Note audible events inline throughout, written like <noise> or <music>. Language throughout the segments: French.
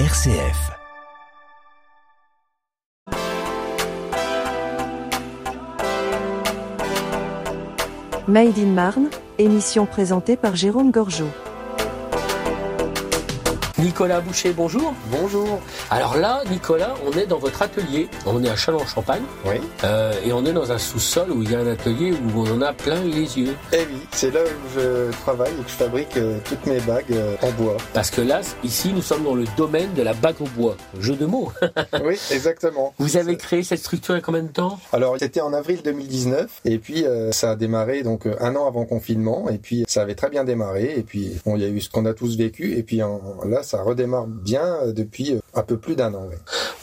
RCF. Made in Marne, émission présentée par Jérôme Gorgeau. Nicolas Boucher, bonjour. Bonjour. Alors là, Nicolas, on est dans votre atelier. On est à Châlons-en-Champagne. Oui. Euh, et on est dans un sous-sol où il y a un atelier où on en a plein les yeux. Eh oui, c'est là où je travaille et que je fabrique euh, toutes mes bagues euh, en bois. Parce que là, ici, nous sommes dans le domaine de la bague au bois. Jeu de mots. <laughs> oui, exactement. Vous avez créé cette structure il y a combien de temps? Alors, c'était en avril 2019 et puis ça a démarré donc un an avant confinement et puis ça avait très bien démarré et puis bon, il y a eu ce qu'on a tous vécu et puis en- là, ça redémarre bien euh, depuis euh, un peu plus d'un an.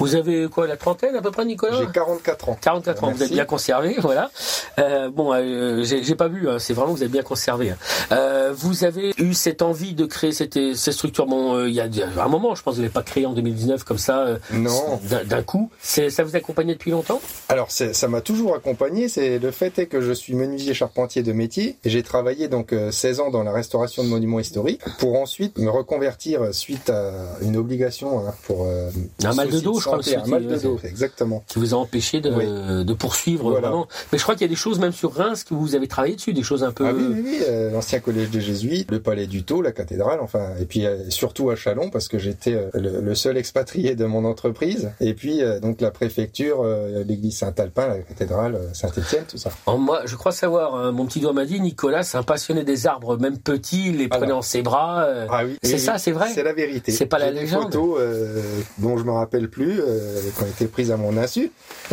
Vous avez quoi, la trentaine à peu près, Nicolas J'ai 44 ans. 44 ans, vous êtes bien conservé, voilà. Euh, bon, euh, j'ai pas vu, hein, c'est vraiment vous êtes bien conservé. hein. Euh, vous avez eu cette envie de créer cette, cette structure. Bon, euh, il y a un moment, je pense, que vous l'avez pas créé en 2019 comme ça, euh, Non. d'un coup. Ça vous accompagnait depuis longtemps? Alors ça m'a toujours accompagné. C'est le fait est que je suis menuisier charpentier de métier et j'ai travaillé donc euh, 16 ans dans la restauration de monuments historiques pour ensuite me reconvertir euh, suite à une obligation hein, pour euh, Un mal de dos, je que un mal de dos, exactement. qui vous a empêché de, Oui. de poursuivre Voilà. vraiment. Mais je crois qu'il y a des choses même sur Reims que vous avez travaillé dessus, des choses un peu. Ah oui, oui, oui, euh, l'ancien collège des Jésuites, le palais du Taux, la cathédrale, enfin, et puis euh, surtout à Chalon parce que j'étais euh, le, le seul expatrié de mon entreprise. Et puis euh, donc la préfecture, euh, l'église Saint-Alpin, la cathédrale Saint-Étienne, tout ça. En moi, je crois savoir. hein, mon petit doigt m'a dit, Nicolas, c'est un passionné des arbres, même petits, il les prenait en ses bras. euh, Ah oui, c'est oui, ça, c'est vrai. C'est la vérité. C'est pas la J'ai des légende. photos euh, dont je me rappelle plus, euh, qui ont été prises à mon insu. <laughs>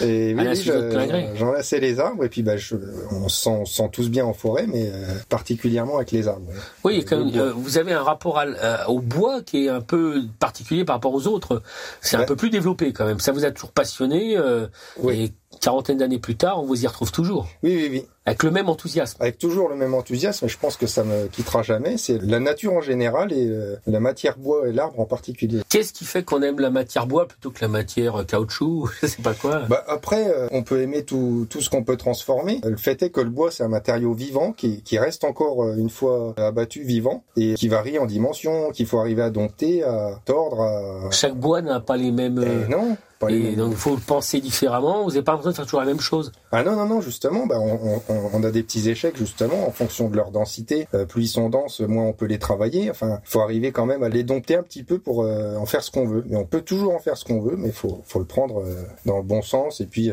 et oui, je- j'enlaçais les arbres et puis bah, je, on se sent, tous bien en forêt, mais euh, particulièrement avec les arbres. Oui, comme, bois. euh, vous avez un rapport à euh, au bois qui est un peu particulier par rapport aux autres. C'est un peu plus développé quand même. Ça vous a toujours passionné. euh, Oui. Et quarantaine d'années plus tard, on vous y retrouve toujours. Oui, oui, oui. Avec le même enthousiasme. Avec toujours le même enthousiasme, et je pense que ça me quittera jamais. C'est la nature en général et euh, la matière bois et l'arbre en particulier. Qu'est-ce qui fait qu'on aime la matière bois plutôt que la matière euh, caoutchouc Je sais pas quoi? Bah après, euh, on peut aimer tout, tout ce qu'on peut transformer. Le fait est que le bois, c'est un matériau vivant qui, qui reste encore une fois abattu vivant et qui varie en dimension, qu'il faut arriver à dompter, à tordre, à... Chaque bois n'a pas les mêmes. Eh non, Et mêmes. donc il faut le penser différemment. Vous n'avez pas l'impression de faire toujours la même chose? Ah non, non, non, justement, bah, on, on, on a des petits échecs, justement, en fonction de leur densité. Euh, plus ils sont denses, moins on peut les travailler. Enfin, il faut arriver quand même à les dompter un petit peu pour euh, en faire ce qu'on veut. Mais on peut toujours en faire ce qu'on veut, mais il faut, faut le prendre euh, dans le bon sens et puis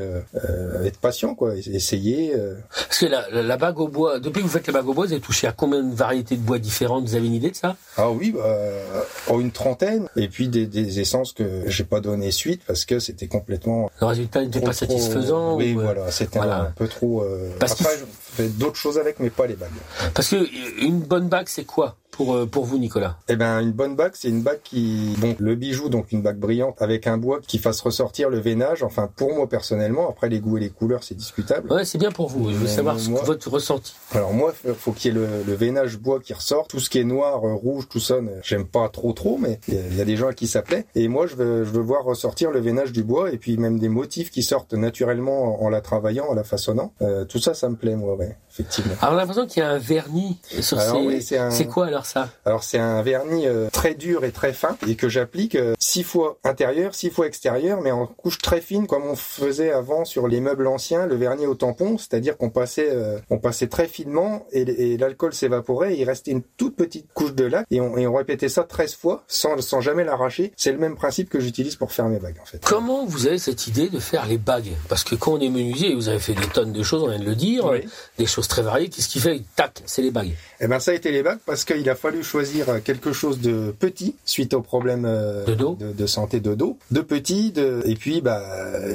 être patient, quoi. Essayer. Parce que la, la, la bague au bois, depuis que vous faites la bague au bois, vous avez touché à combien de variétés de bois différentes? Vous avez une idée de ça? Ah oui, bah, une trentaine. Et puis des, des essences que j'ai pas donné suite parce que c'était complètement Le résultat n'était pas satisfaisant Oui, ou, euh, voilà, c'était voilà. un peu trop. euh, Parce Après, fais d'autres choses avec, mais pas les bagues. Parce que euh, une bonne bague, c'est quoi pour euh, pour vous, Nicolas? Eh ben, une bonne bague, c'est une bague qui, bon, le bijou, donc une bague brillante avec un bois qui fasse ressortir le veinage. Enfin, pour moi personnellement, après les goûts et les couleurs, c'est discutable. Ouais, c'est bien pour vous. Je veux Mais savoir ce que votre ressenti. Alors moi, faut- faut qu'il y ait le, le veinage bois qui ressort. Tout ce qui est noir, euh, rouge, tout ça, j'aime pas trop trop, mais il y a- il des gens à qui ça plaît. Et moi, je veux, je veux voir ressortir le veinage du bois et puis même des motifs qui sortent naturellement en, en la travaillant, en la façonnant. Euh, tout ça, ça me plaît, moi, ouais, effectivement. Alors on a l'impression qu'il y a un vernis sur Alors ces. oui, c'est un- C'est quoi alors ça? Alors c'est un vernis euh, très dur et très fin et que j'applique euh, six fois intérieur, six fois extérieur, mais en couche très fine comme on faisait avant sur les meubles anciens, le vernis au tampon, c'est-à-dire qu'on passait, euh, on passait très finement et, et l'alcool s'évaporait, et il restait une toute petite couche de lac et on, et on répétait ça 13 fois sans, sans jamais l'arracher. C'est le même principe que j'utilise pour faire mes bagues en fait. Comment vous avez cette idée de faire les bagues? Parce que quand on est menuisier, vous avez fait des tonnes de choses, on vient de le dire, Oui. Des choses très variées. Qu'est-ce qui fait? Tac, c'est les bagues. Eh ben ça a été les bagues parce qu'il a fallu choisir euh, quelque chose de petit suite aux problèmes euh, De dos. de, de santé de dos, de petit, de... et puis bah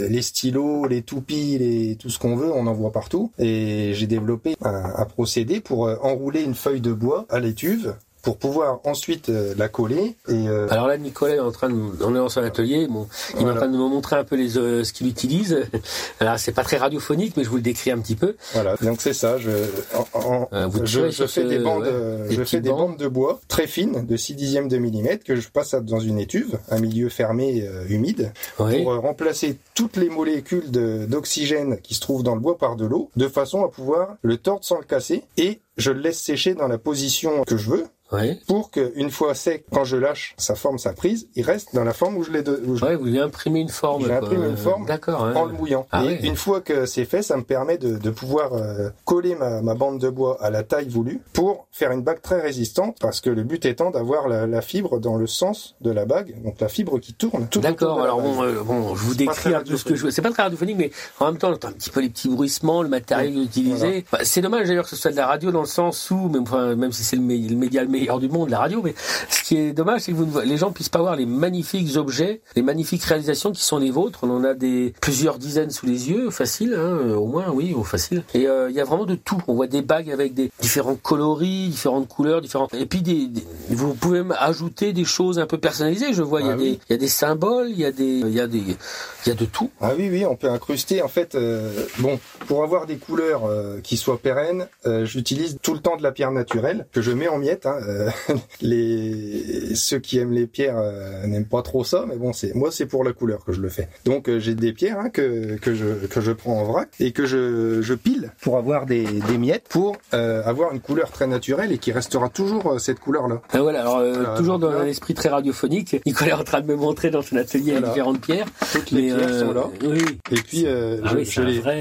les stylos, les toupies, les tout ce qu'on veut, on en voit partout. Et j'ai développé un, un procédé pour euh, enrouler une feuille de bois à l'étuve pour pouvoir ensuite euh, la coller et euh, Alors là, Nicolas est en train de, on est dans son atelier, bon, il est en train de me montrer un peu les, euh, ce qu'il utilise. <laughs> Alors c'est pas très radiophonique, mais je vous le décris un petit peu. voilà. Donc c'est ça. Je, en- en- Euh, vous je, fais ce- des bandes, ouais, euh, des je fais des bandes. bandes de bois très fines, de 6 dixièmes de millimètre, que je passe dans une étuve, un milieu fermé, euh, humide. Oui. pour euh, remplacer toutes les molécules d'oxygène qui se trouvent dans le bois par de l'eau, de façon à pouvoir le tordre sans le casser, et je le laisse sécher dans la position que je veux, Ouais. pour que une fois sec, quand je lâche sa forme, sa prise, il reste dans la forme où je l'ai de- je- Ouais, vous lui imprimez une forme. J'ai imprimé une forme D'accord. hein. en le mouillant. Ah et ouais. une fois que c'est fait, ça me permet de, de pouvoir euh, coller ma, ma bande de bois à la taille voulue pour faire une bague très résistante parce que le but étant d'avoir la, la fibre dans le sens de la bague, donc la fibre qui tourne. D'accord. Alors bon, euh, bon, je vous décris un peu ce que je. C'est pas très radiophonique, mais en même temps, on entend un petit peu les petits bruissements, le matériel utilisé. Bah, c'est dommage d'ailleurs que ce soit de la radio dans le sens où, même, enfin, même si c'est le média le meilleur du monde, la radio, mais ce qui est dommage, c'est que vous ne vo- les gens puissent pas voir les magnifiques objets, les magnifiques réalisations qui sont les vôtres. On en a des plusieurs dizaines sous les yeux, facile, hein, euh, au moins, oui, au facile. Et euh, il y a vraiment de tout. On voit des bagues avec des différents coloris, différentes couleurs, différentes. Et puis des, des- vous pouvez même ajouter des choses un peu personnalisées. Je vois, il y a Ah des, il y a des symboles, il y a des, il y a des, il y a de tout. Ah oui, oui, on peut incruster. En fait, euh, bon, pour avoir des couleurs euh, qui soient pérennes, j'utilise tout le temps de la pierre naturelle que je mets en miettes. Hein, euh, <laughs> les ceux qui aiment les pierres euh, n'aiment pas trop ça, mais bon, c'est moi, c'est pour la couleur que je le fais. Donc euh, j'ai des pierres hein, que que je que je prends en vrac et que je je pile pour avoir des des miettes pour euh, avoir une couleur très naturelle et qui restera toujours euh, cette couleur là. Ah, voilà, alors euh, toujours dans un esprit très radiophonique, Nicolas est en train de me montrer dans son atelier Voilà. différentes pierres. Toutes les pierres sont là. Oui. Et puis euh, Ah je, oui, les vrai.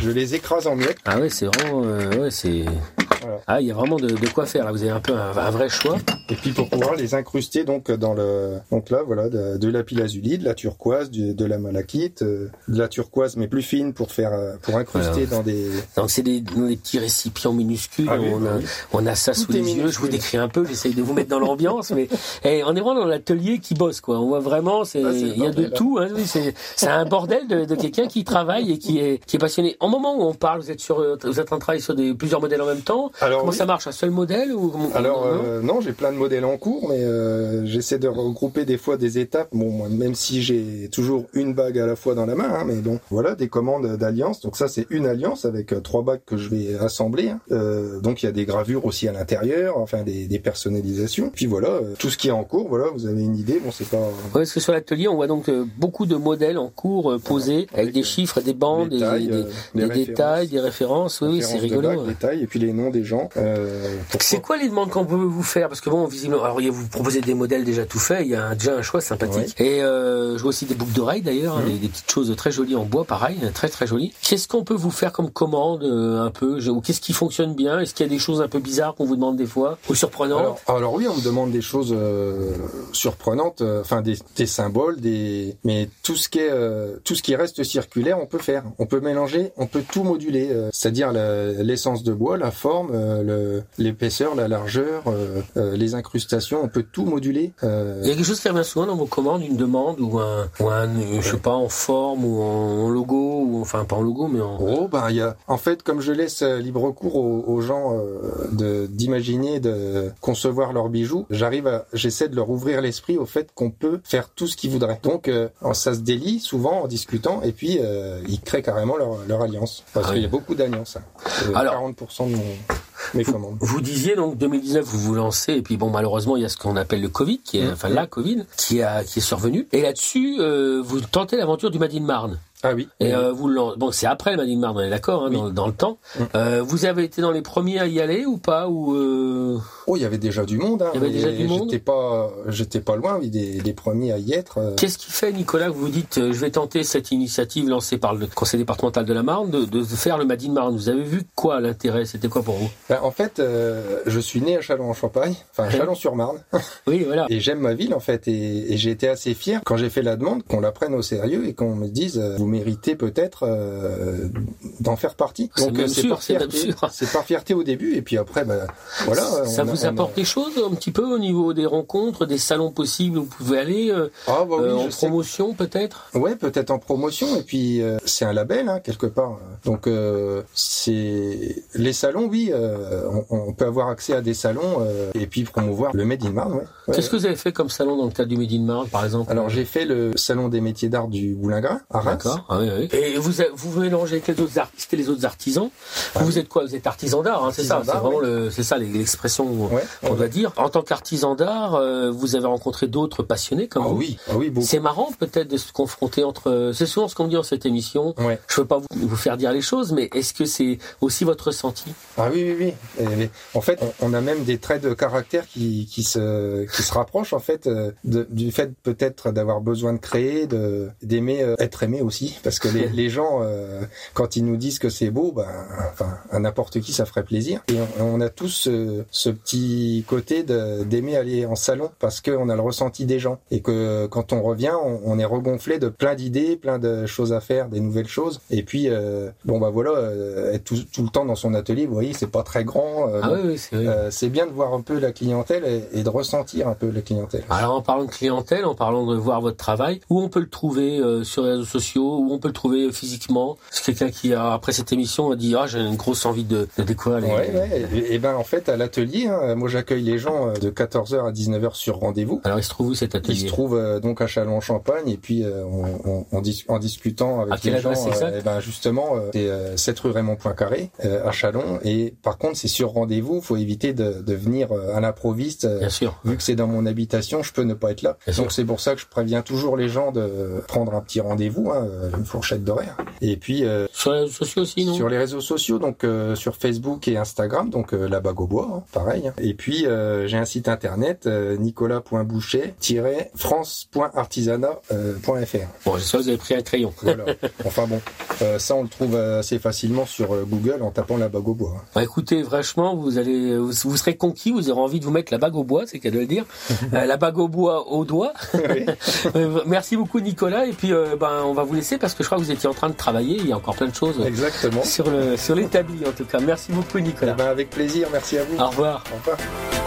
je les écrase en miettes. Ah ouais, c'est vraiment, euh, ouais, c'est. Voilà. Ah, il y a vraiment de, de quoi faire. Là, vous avez un peu un, un vrai choix. Et puis pour pouvoir les incruster donc dans le donc là voilà de, de la lapis-lazuli, de la turquoise, du- de la malachite, euh, de la turquoise mais plus fine pour faire euh, pour incruster dans des Donc c'est des, des petits récipients minuscules. Ah oui, on, bah a, oui. on a ça Tout sous les yeux. Je vous décris un peu. J'essaye de vous mettre dans l'ambiance, mais <laughs> eh, on est vraiment dans l'atelier qui bosse quoi. On voit vraiment, c'est Ah, il y a de tout. Hein, oui, c'est c'est un bordel de, de quelqu'un qui travaille et qui est qui est passionné. En moment où on parle, vous êtes sur vous êtes en train de travailler sur des plusieurs modèles en même temps. Alors Comment oui. ça marche Un seul modèle ou comment- alors non euh, non j'ai plein de modèles en cours mais euh, j'essaie de regrouper des fois des étapes bon même si j'ai toujours une bague à la fois dans la main hein, mais bon voilà des commandes d'alliance donc ça c'est une alliance avec euh, trois bagues que je vais assembler hein. Euh, donc il y a des gravures aussi à l'intérieur enfin des, des personnalisations puis voilà euh, tout ce qui est en cours voilà vous avez une idée bon c'est pas Ouais, parce que sur l'atelier, on voit donc euh, beaucoup de modèles en cours euh, posés avec Avec, des euh, chiffres, des bandes, des des, tailles, des- euh, des des détails, des références. Oui, oui, c'est rigolo. bagues, ouais. les tailles et puis les noms des gens. Euh, C'est quoi les demandes qu'on peut vous faire? Parce que bon, visiblement, alors vous proposez des modèles déjà tout faits, il y a un- déjà un choix sympathique. Et euh, je vois aussi des boucles d'oreilles d'ailleurs, hein, Mhm. des, des petites choses très jolies en bois, pareil, très très jolies. Qu'est-ce qu'on peut vous faire comme commande euh, un peu Ou qu'est-ce qui fonctionne bien? Est-ce qu'il y a des choses un peu bizarres qu'on vous demande des fois Ou surprenantes? Alors, alors oui, on me demande des choses surprenantes, enfin des, des symboles, des mais tout ce qui est tout ce qui reste circulaire, on peut faire. On peut mélanger, on peut tout moduler, c'est-à-dire l'essence de bois, la forme, euh, l'épaisseur, la largeur, euh, euh, les incrustations, on peut tout moduler. euh, Il y a quelque chose qui revient souvent dans vos commandes, une demande ou un, ou un euh, je sais pas, en forme ou en, logo, ou enfin pas en logo, mais en... Oh ben il y a en fait comme je laisse libre cours aux, aux gens euh, de d'imaginer de concevoir leurs bijoux, j'arrive à j'essaie de leur ouvrir l'esprit au fait qu'on peut faire tout ce qu'ils voudraient. Donc euh, ça se délie souvent en discutant et puis euh, ils créent carrément leur, leur alliance parce Ah qu'il y a beaucoup d'alliances. hein. Alors- 40% de mon, mes commandes. Vous disiez donc 2019 vous vous lancez et puis bon malheureusement il y a ce qu'on appelle le Covid qui est Mmh. enfin la Covid qui a qui est survenu et là-dessus euh, vous tentez l'aventure du Made in Marne Ah oui. et euh, vous bon c'est après le Made in Marne on est d'accord hein, Oui. dans, dans le temps Mmh. Euh, vous avez été dans les premiers à y aller ou pas ou euh, Oh il y avait déjà du monde. Hein, Il y avait déjà du monde? J'étais pas j'étais pas loin des, des premiers à y être. euh. qu'est-ce qui fait Nicolas que vous dites je vais tenter cette initiative lancée par le Conseil départemental de la Marne de, de faire le Made in Marne? Vous avez vu quoi l'intérêt? C'était quoi pour vous? Ben, en fait, je suis né à Châlons-en-Champagne, enfin à Châlons-sur-Marne. <laughs> oui voilà Et j'aime ma ville en fait et, et j'ai été assez fier quand j'ai fait la demande qu'on la prenne au sérieux et qu'on me dise vous méritez peut-être euh, d'en faire partie. C'est Donc euh, c'est par par fierté au début et puis après ben voilà. ça on a- vous on a- apporte des choses un petit peu au niveau des rencontres, des salons possibles où vous pouvez aller euh, Ah bah oui, euh, en promotion peut-être? Ouais, peut-être en promotion et puis c'est un label hein, quelque part. Donc c'est les salons, oui, on, on peut avoir accès à des salons et puis promouvoir le Made in Marne. Ouais. Ouais, Qu'est-ce que vous avez fait comme salon dans le cadre du Made in Marne par exemple? Alors j'ai fait le salon des métiers d'art du Boulingrin à Reims. Ah, oui, oui. Et vous vous mélangez avec les autres artistes et les autres artisans. Ah vous êtes quoi Vous êtes artisan d'art, hein, c'est ça. C'est vraiment oui. le, c'est ça l'expression Ouais, qu'on doit dire. En tant qu'artisan d'art, euh, vous avez rencontré d'autres passionnés comme Ah vous. oui, ah. C'est marrant peut-être de se confronter entre. C'est souvent ce qu'on dit dans cette émission. Ouais. Je veux pas vous, vous faire dire les choses, mais est-ce que c'est aussi votre ressenti? Ah oui, oui, oui. Et, en fait, on, on a même des traits de caractère qui, qui se qui se rapprochent en fait euh, de- du fait peut-être d'avoir besoin de créer, de d'aimer euh, être aimé aussi, parce que les, <laughs> les gens euh, quand ils nous disent que c'est beau, ben enfin à n'importe qui ça ferait plaisir. Et on, on a tous ce, ce petit côté d'aimer aller en salon parce qu'on a le ressenti des gens et que quand on revient, on, on est regonflé de plein d'idées, plein de choses à faire, des nouvelles choses. Et puis euh, bon bah voilà, euh, être tout, tout le temps dans son atelier, vous voyez, c'est pas très grand. Ah oui, oui, c'est vrai. c'est bien de voir un peu la clientèle et, et de ressentir un peu la clientèle. Alors en parlant de clientèle, en parlant de voir votre travail, où on peut le trouver sur les réseaux sociaux, où on peut le trouver physiquement C'est quelqu'un qui a, après cette émission a dit ah j'ai une grosse envie de, de découvrir les. Ouais, ouais. Et, et ben en fait à l'atelier, hein, moi j'accueille les gens euh, de 14h à 19h sur rendez-vous. Alors il se trouve où cet Il atelier se trouve euh, donc à Châlons-en-Champagne et puis euh, on, on- on dis- en discutant avec À quelle les gens, exacte eh ben justement c'est euh, 7 rue Raymond Poincaré à Chalon et par contre c'est sur rendez-vous, faut éviter de, de venir à l'improviste. Bien sûr. Vu que c'est dans mon habitation, je peux ne pas être là. Bien. Donc c'est pour ça que je préviens toujours les gens de prendre un petit rendez-vous, hein, une fourchette d'horaire. Et puis euh, Sur les réseaux sociaux aussi, non? sur les réseaux sociaux, donc euh, sur Facebook et Instagram, donc euh, la bague au bois, hein, pareil. hein. Et puis j'ai un site internet nicolas.boucher-france.artisanat.fr. Bon, que vous avez pris un crayon. Voilà. <laughs> enfin bon, ça on le trouve assez facilement sur Google en tapant la bague au bois. hein. Bah, écoutez, franchement, vous allez, vous, vous serez conquis, vous aurez envie de vous mettre la bague au bois, c'est qu'à de le dire, <laughs> la bague au bois au doigt. <laughs> Merci beaucoup Nicolas, et puis ben on va vous laisser parce que je crois que vous étiez en train de travailler, il y a encore plein de choses Exactement. sur l'établi en tout cas. Merci beaucoup Eh Nicolas. ben, avec plaisir, merci à vous. Au revoir. Au revoir.